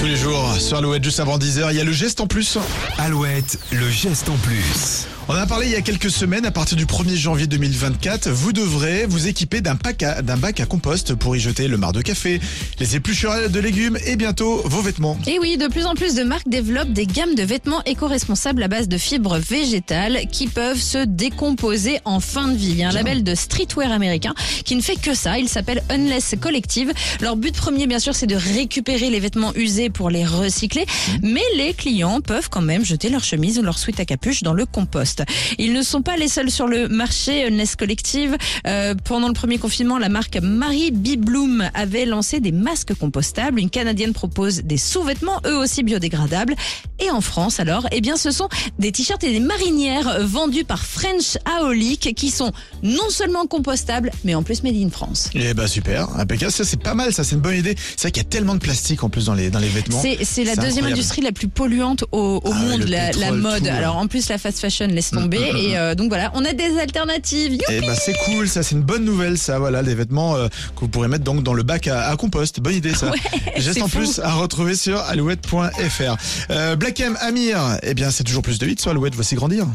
Tous les jours sur Alouette juste avant 10h, il y a le geste en plus. Alouette, le geste en plus. On en a parlé il y a quelques semaines, à partir du 1er janvier 2024, vous devrez vous équiper d'un bac à compost pour y jeter le marc de café, les épluchures de légumes et bientôt vos vêtements. Et oui, de plus en plus de marques développent des gammes de vêtements éco-responsables à base de fibres végétales qui peuvent se décomposer en fin de vie. Il y a un label de streetwear américain qui ne fait que ça. Il s'appelle Unless Collective. Leur but premier, bien sûr, c'est de récupérer les vêtements usés pour les recycler. Mais les clients peuvent quand même jeter leur chemise ou leur sweat à capuche dans le compost. Ils ne sont pas les seuls sur le marché Unless Collective. Euh, pendant le premier confinement, la marque Marie B. Bloom avait lancé des masques compostables. Une Canadienne propose des sous-vêtements, eux aussi biodégradables. Et en France, alors, eh bien, ce sont des t-shirts et des marinières vendus par French Aolic qui sont non seulement compostables, mais en plus made in France. Eh ben super, impeccable, ça c'est pas mal, ça c'est une bonne idée. C'est vrai qu'il y a tellement de plastique en plus dans les, dans les vêtements. C'est, la deuxième incroyable. industrie la plus polluante au, au Ah monde, la, la mode. tout, ouais. Alors en plus, la fast fashion laisse tomber. mm, mm, et euh, donc voilà, on a des alternatives. Youpi Eh ben c'est cool, ça c'est une bonne nouvelle, ça voilà, des vêtements euh, que vous pourrez mettre donc dans le bac à, à compost. Bonne idée ça. Geste c'est en fou. plus à retrouver sur alouette.fr. Euh, Black M Amir, eh bien c'est toujours plus de hits sur Alouette, voici grandir.